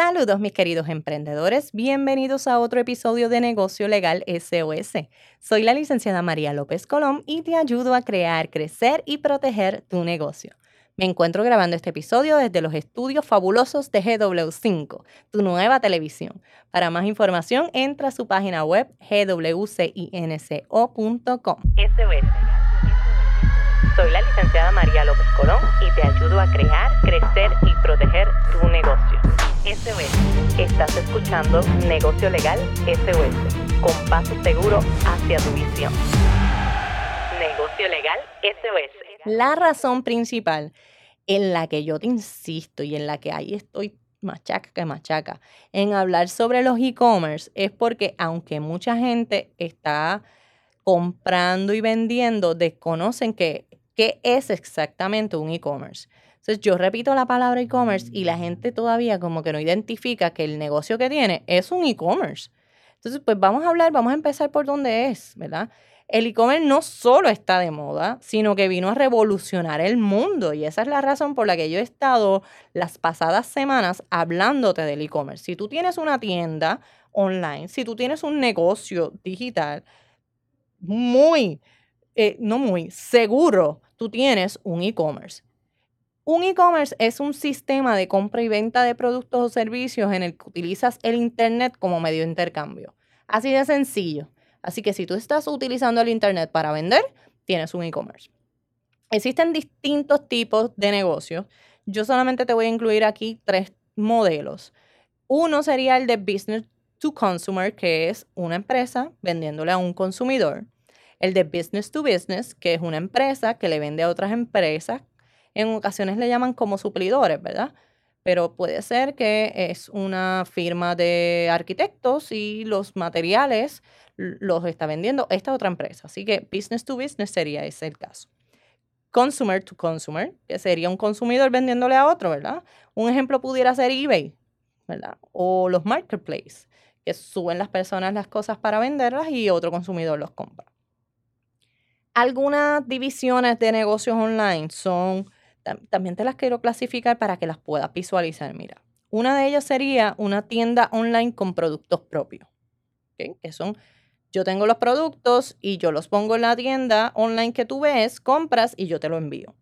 Saludos mis queridos emprendedores, bienvenidos a otro episodio de Negocio Legal SOS. Soy la licenciada María López Colón y te ayudo a crear, crecer y proteger tu negocio. Me encuentro grabando este episodio desde los estudios fabulosos de GW5, tu nueva televisión. Para más información, entra a su página web gwcinco.com. Soy la licenciada María López Colón y te ayudo a crear, crecer y proteger tu negocio. SOS. Estás escuchando Negocio Legal SOS, con paso seguro hacia tu visión. Negocio Legal SOS. La razón principal en la que yo te insisto y en la que ahí estoy machaca que machaca en hablar sobre los e-commerce es porque aunque mucha gente está comprando y vendiendo, desconocen que qué es exactamente un e-commerce. Entonces yo repito la palabra e-commerce y la gente todavía como que no identifica que el negocio que tiene es un e-commerce. Entonces pues vamos a hablar, vamos a empezar por dónde es, ¿verdad? El e-commerce no solo está de moda, sino que vino a revolucionar el mundo y esa es la razón por la que yo he estado las pasadas semanas hablándote del e-commerce. Si tú tienes una tienda online, si tú tienes un negocio digital, muy, eh, no muy, seguro, tú tienes un e-commerce. Un e-commerce es un sistema de compra y venta de productos o servicios en el que utilizas el Internet como medio de intercambio. Así de sencillo. Así que si tú estás utilizando el Internet para vender, tienes un e-commerce. Existen distintos tipos de negocios. Yo solamente te voy a incluir aquí tres modelos. Uno sería el de business to consumer, que es una empresa vendiéndole a un consumidor. El de business to business, que es una empresa que le vende a otras empresas en ocasiones le llaman como suplidores, ¿verdad? Pero puede ser que es una firma de arquitectos y los materiales los está vendiendo esta otra empresa. Así que business to business sería ese el caso. Consumer to consumer, que sería un consumidor vendiéndole a otro, ¿verdad? Un ejemplo pudiera ser eBay, ¿verdad? O los marketplaces, que suben las personas las cosas para venderlas y otro consumidor los compra. Algunas divisiones de negocios online son también te las quiero clasificar para que las puedas visualizar. Mira, una de ellas sería una tienda online con productos propios. Que son, yo tengo los productos y yo los pongo en la tienda online que tú ves, compras y yo te lo envío.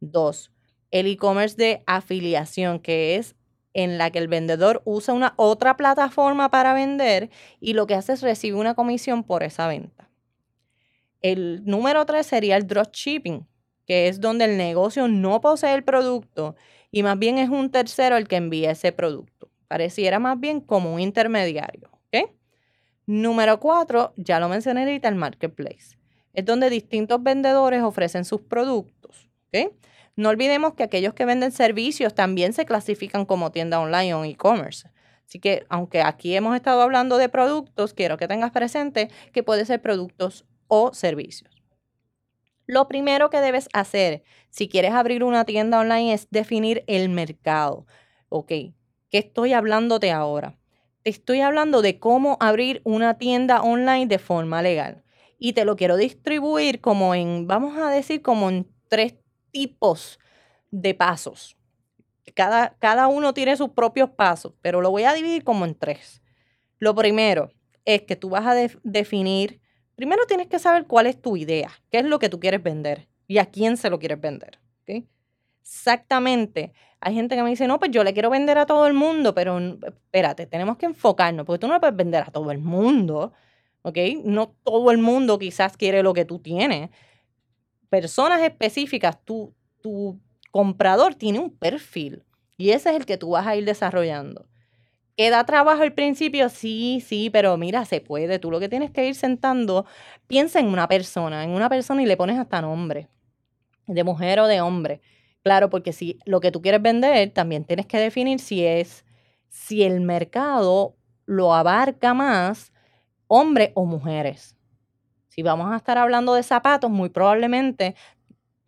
Dos, el e-commerce de afiliación, que es en la que el vendedor usa una otra plataforma para vender y lo que hace es recibir una comisión por esa venta. El número tres sería el dropshipping, que es donde el negocio no posee el producto y más bien es un tercero el que envía ese producto. Pareciera más bien como un intermediario. Número cuatro, ya lo mencioné ahorita, el marketplace. Es donde distintos vendedores ofrecen sus productos. No olvidemos que aquellos que venden servicios también se clasifican como tienda online o e-commerce. Así que aunque aquí hemos estado hablando de productos, quiero que tengas presente que puede ser productos o servicios. Lo primero que debes hacer si quieres abrir una tienda online es definir el mercado. Ok, ¿qué estoy hablándote ahora? Te estoy hablando de cómo abrir una tienda online de forma legal. Y te lo quiero distribuir como en, vamos a decir, como en tres tipos de pasos. Cada, cada uno tiene sus propios pasos, pero lo voy a dividir como en tres. Lo primero es que tú vas a definir primero tienes que saber cuál es tu idea, qué es lo que tú quieres vender y a quién se lo quieres vender. Exactamente. Hay gente que me dice, no, pues yo le quiero vender a todo el mundo, pero espérate, tenemos que enfocarnos, porque tú no le puedes vender a todo el mundo, ¿ok? No todo el mundo quizás quiere lo que tú tienes. Personas específicas, tu, tu comprador tiene un perfil y ese es el que tú vas a ir desarrollando. ¿Que da trabajo al principio? Sí, sí, pero mira, se puede. Tú lo que tienes que ir sentando, piensa en una persona, en una persona y le pones hasta nombre, de mujer o de hombre. Claro, porque si lo que tú quieres vender, también tienes que definir si es, si el mercado lo abarca más hombres o mujeres. Si vamos a estar hablando de zapatos, muy probablemente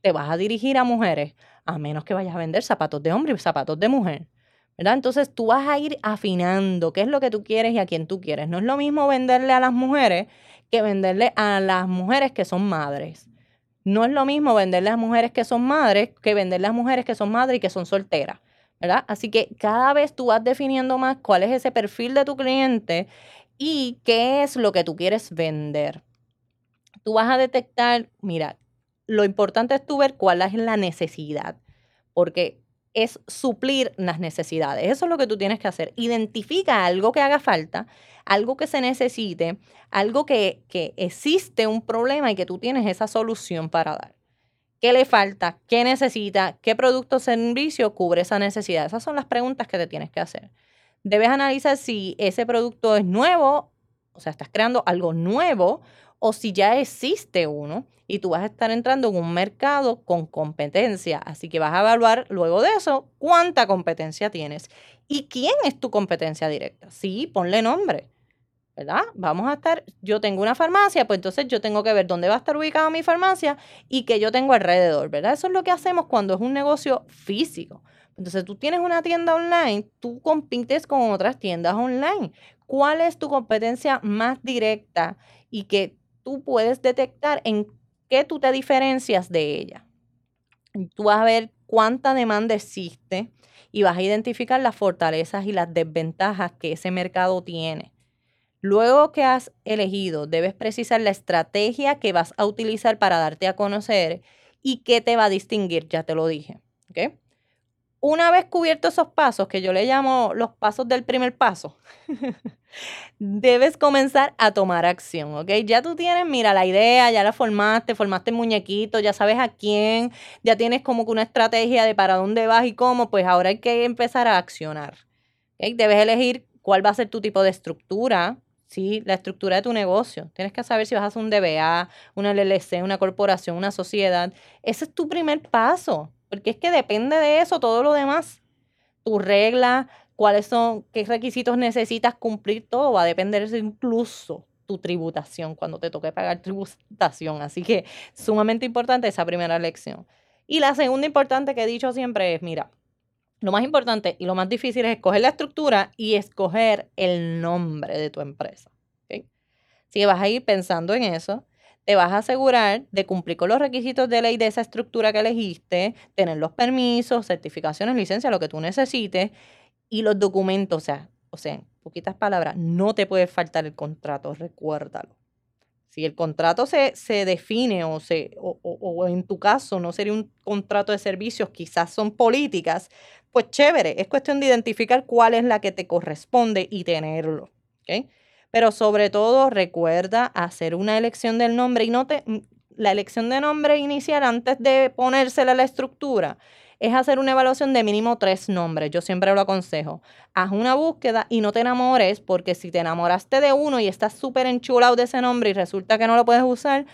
te vas a dirigir a mujeres, a menos que vayas a vender zapatos de hombre y zapatos de mujer. Entonces tú vas a ir afinando qué es lo que tú quieres y a quién tú quieres. No es lo mismo venderle a las mujeres que venderle a las mujeres que son madres. No es lo mismo venderle a las mujeres que son madres que venderle a las mujeres que son madres y que son solteras. ¿verdad? Así que cada vez tú vas definiendo más cuál es ese perfil de tu cliente y qué es lo que tú quieres vender. Tú vas a detectar, mira, lo importante es tú ver cuál es la necesidad, porque es suplir las necesidades. Eso es lo que tú tienes que hacer. Identifica algo que haga falta, algo que se necesite, algo que, que existe un problema y que tú tienes esa solución para dar. ¿Qué le falta? ¿Qué necesita? ¿Qué producto o servicio cubre esa necesidad? Esas son las preguntas que te tienes que hacer. Debes analizar si ese producto es nuevo, o sea, estás creando algo nuevo o si ya existe uno y tú vas a estar entrando en un mercado con competencia. Así que vas a evaluar luego de eso cuánta competencia tienes y quién es tu competencia directa. Sí, ponle nombre. ¿verdad? Vamos a estar, yo tengo una farmacia, pues entonces yo tengo que ver dónde va a estar ubicada mi farmacia y qué yo tengo alrededor, ¿verdad? Eso es lo que hacemos cuando es un negocio físico. Entonces tú tienes una tienda online, tú compites con otras tiendas online. ¿Cuál es tu competencia más directa y que tú puedes detectar en qué tú te diferencias de ella. Tú vas a ver cuánta demanda existe y vas a identificar las fortalezas y las desventajas que ese mercado tiene. Luego que has elegido, debes precisar la estrategia que vas a utilizar para darte a conocer y qué te va a distinguir, ya te lo dije. ¿okay? Una vez cubiertos esos pasos, que yo le llamo los pasos del primer paso, debes comenzar a tomar acción, ¿ok? Ya tú tienes, mira, la idea, ya la formaste, formaste el muñequito, ya sabes a quién, ya tienes como que una estrategia de para dónde vas y cómo, pues ahora hay que empezar a accionar. ¿okay? Debes elegir cuál va a ser tu tipo de estructura, ¿sí? La estructura de tu negocio. Tienes que saber si vas a hacer un DBA, una LLC, una corporación, una sociedad. Ese es tu primer paso porque es que depende de eso todo lo demás. Tu regla, cuáles son, qué requisitos necesitas cumplir, todo va a depender de incluso tu tributación cuando te toque pagar tributación. Así que sumamente importante esa primera lección. Y la segunda importante que he dicho siempre es, mira, lo más importante y lo más difícil es escoger la estructura y escoger el nombre de tu empresa. ¿okay? Que vas a ir pensando en eso te vas a asegurar de cumplir con los requisitos de ley de esa estructura que elegiste, tener los permisos, certificaciones, licencias, lo que tú necesites y los documentos, o sea, o sea, en poquitas palabras, no te puede faltar el contrato, recuérdalo. Si el contrato se, se define o, se, o, o, en tu caso no sería un contrato de servicios, quizás son políticas, pues chévere, es cuestión de identificar cuál es la que te corresponde y tenerlo. ¿okay? Pero sobre todo recuerda hacer una elección del nombre y no te, mm, la elección de nombre inicial antes de ponérsela a la estructura es hacer una evaluación de mínimo tres nombres. Yo siempre lo aconsejo. Haz una búsqueda y no te enamores, porque si te enamoraste de uno y estás súper enchulado de ese nombre y resulta que no lo puedes usar,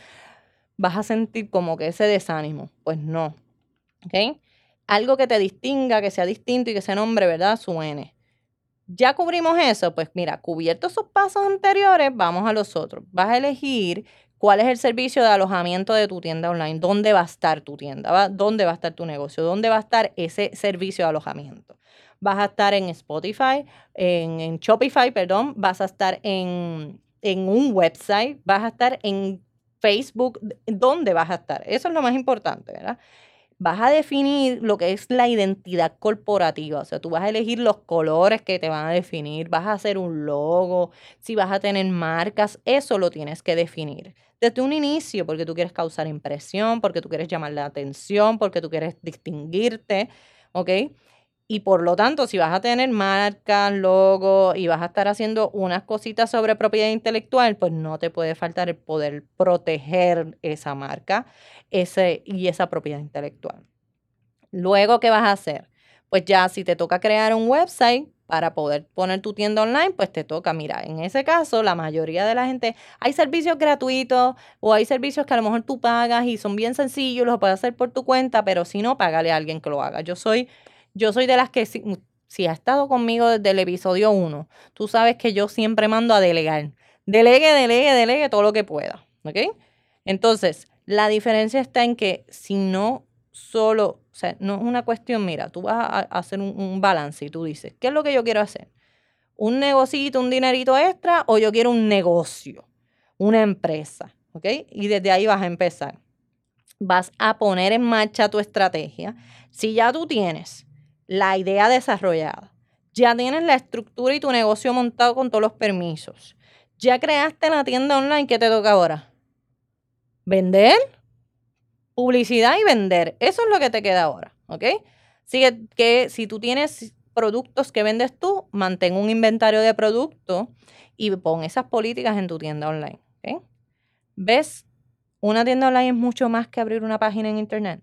vas a sentir como que ese desánimo. Pues no. ¿Ok? Algo que te distinga, que sea distinto y que ese nombre, ¿verdad? Suene. Ya cubrimos eso, pues mira, cubiertos esos pasos anteriores, vamos a los otros. Vas a elegir cuál es el servicio de alojamiento de tu tienda online, dónde va a estar tu tienda, dónde va a estar tu negocio, dónde va a estar ese servicio de alojamiento. Vas a estar en Spotify, en, Shopify, perdón, vas a estar en, en un website, vas a estar en Facebook, ¿dónde vas a estar? Eso es lo más importante, ¿verdad? Vas a definir lo que es la identidad corporativa. O sea, tú vas a elegir los colores que te van a definir, vas a hacer un logo, si vas a tener marcas, eso lo tienes que definir. Desde un inicio, porque tú quieres causar impresión, porque tú quieres llamar la atención, porque tú quieres distinguirte, ¿ok? Y por lo tanto, si vas a tener marcas, logo y vas a estar haciendo unas cositas sobre propiedad intelectual, pues no te puede faltar el poder proteger esa marca ese, y esa propiedad intelectual. Luego, ¿qué vas a hacer? Pues ya si te toca crear un website para poder poner tu tienda online, pues te toca, mira, en ese caso, la mayoría de la gente, hay servicios gratuitos o hay servicios que a lo mejor tú pagas y son bien sencillos, los puedes hacer por tu cuenta, pero si no, págale a alguien que lo haga. Yo soy yo soy de las que, si, has estado conmigo desde el episodio 1, tú sabes que yo siempre mando a delegar. Delegue, delegue, delegue todo lo que pueda. ¿Ok? Entonces, la diferencia está en que si no solo, o sea, no es una cuestión, mira, tú vas a hacer un, un balance y tú dices, ¿qué es lo que yo quiero hacer? ¿Un negocito, un dinerito extra o yo quiero un negocio, una empresa? ¿Ok? Y desde ahí vas a empezar. Vas a poner en marcha tu estrategia. Si ya tú tienes la idea desarrollada. Ya tienes la estructura y tu negocio montado con todos los permisos. Ya creaste la tienda online, ¿qué te toca ahora? ¿Vender? Publicidad y vender. Eso es lo que te queda ahora, ¿ok? Así que, que si tú tienes productos que vendes tú, mantén un inventario de productos y pon esas políticas en tu tienda online. ¿Ves? Una tienda online es mucho más que abrir una página en internet.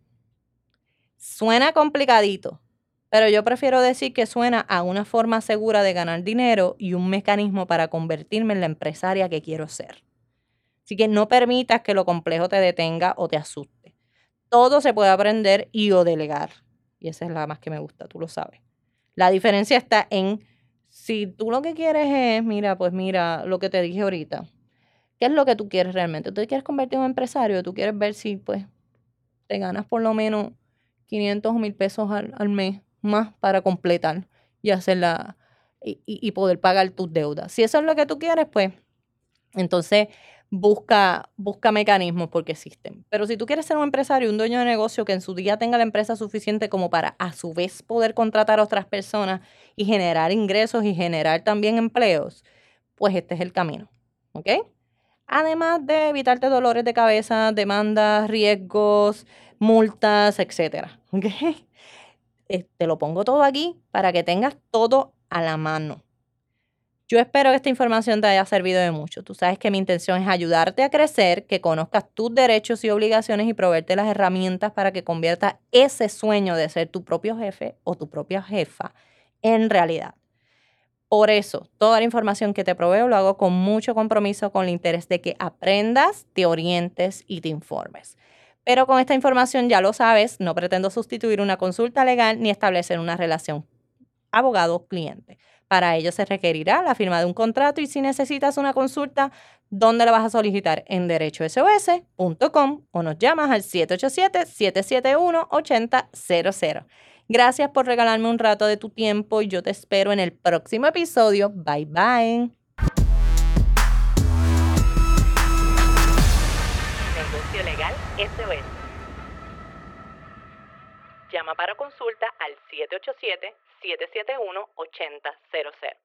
Suena complicadito, pero yo prefiero decir que suena a una forma segura de ganar dinero y un mecanismo para convertirme en la empresaria que quiero ser. Así que no permitas que lo complejo te detenga o te asuste. Todo se puede aprender y o delegar. Y esa es la más que me gusta, tú lo sabes. La diferencia está en si tú lo que quieres es, mira, pues mira, lo que te dije ahorita. ¿Qué es lo que tú quieres realmente? ¿Tú quieres convertir en un empresario? ¿Tú quieres ver si, pues, te ganas por lo menos 500 o 1000 pesos al, mes más para completar y hacerla y, poder pagar tus deudas? Si eso es lo que tú quieres, pues, entonces busca, busca mecanismos porque existen. Pero si tú quieres ser un empresario, un dueño de negocio que en su día tenga la empresa suficiente como para a su vez poder contratar a otras personas y generar ingresos y generar también empleos, pues este es el camino. ¿Ok? Además de evitarte dolores de cabeza, demandas, riesgos, multas, etcétera. ¿Ok? Te lo pongo todo aquí para que tengas todo a la mano. Yo espero que esta información te haya servido de mucho. Tú sabes que mi intención es ayudarte a crecer, que conozcas tus derechos y obligaciones y proveerte las herramientas para que conviertas ese sueño de ser tu propio jefe o tu propia jefa en realidad. Por eso, toda la información que te proveo lo hago con mucho compromiso, con el interés de que aprendas, te orientes y te informes. Pero con esta información ya lo sabes, no pretendo sustituir una consulta legal ni establecer una relación abogado-cliente. Para ello se requerirá la firma de un contrato y si necesitas una consulta, ¿dónde la vas a solicitar? En derechosos.com o nos llamas al 787-771-8000. Gracias por regalarme un rato de tu tiempo y yo te espero en el próximo episodio. Bye bye. SOS. Llama para consulta al 787 771-8000.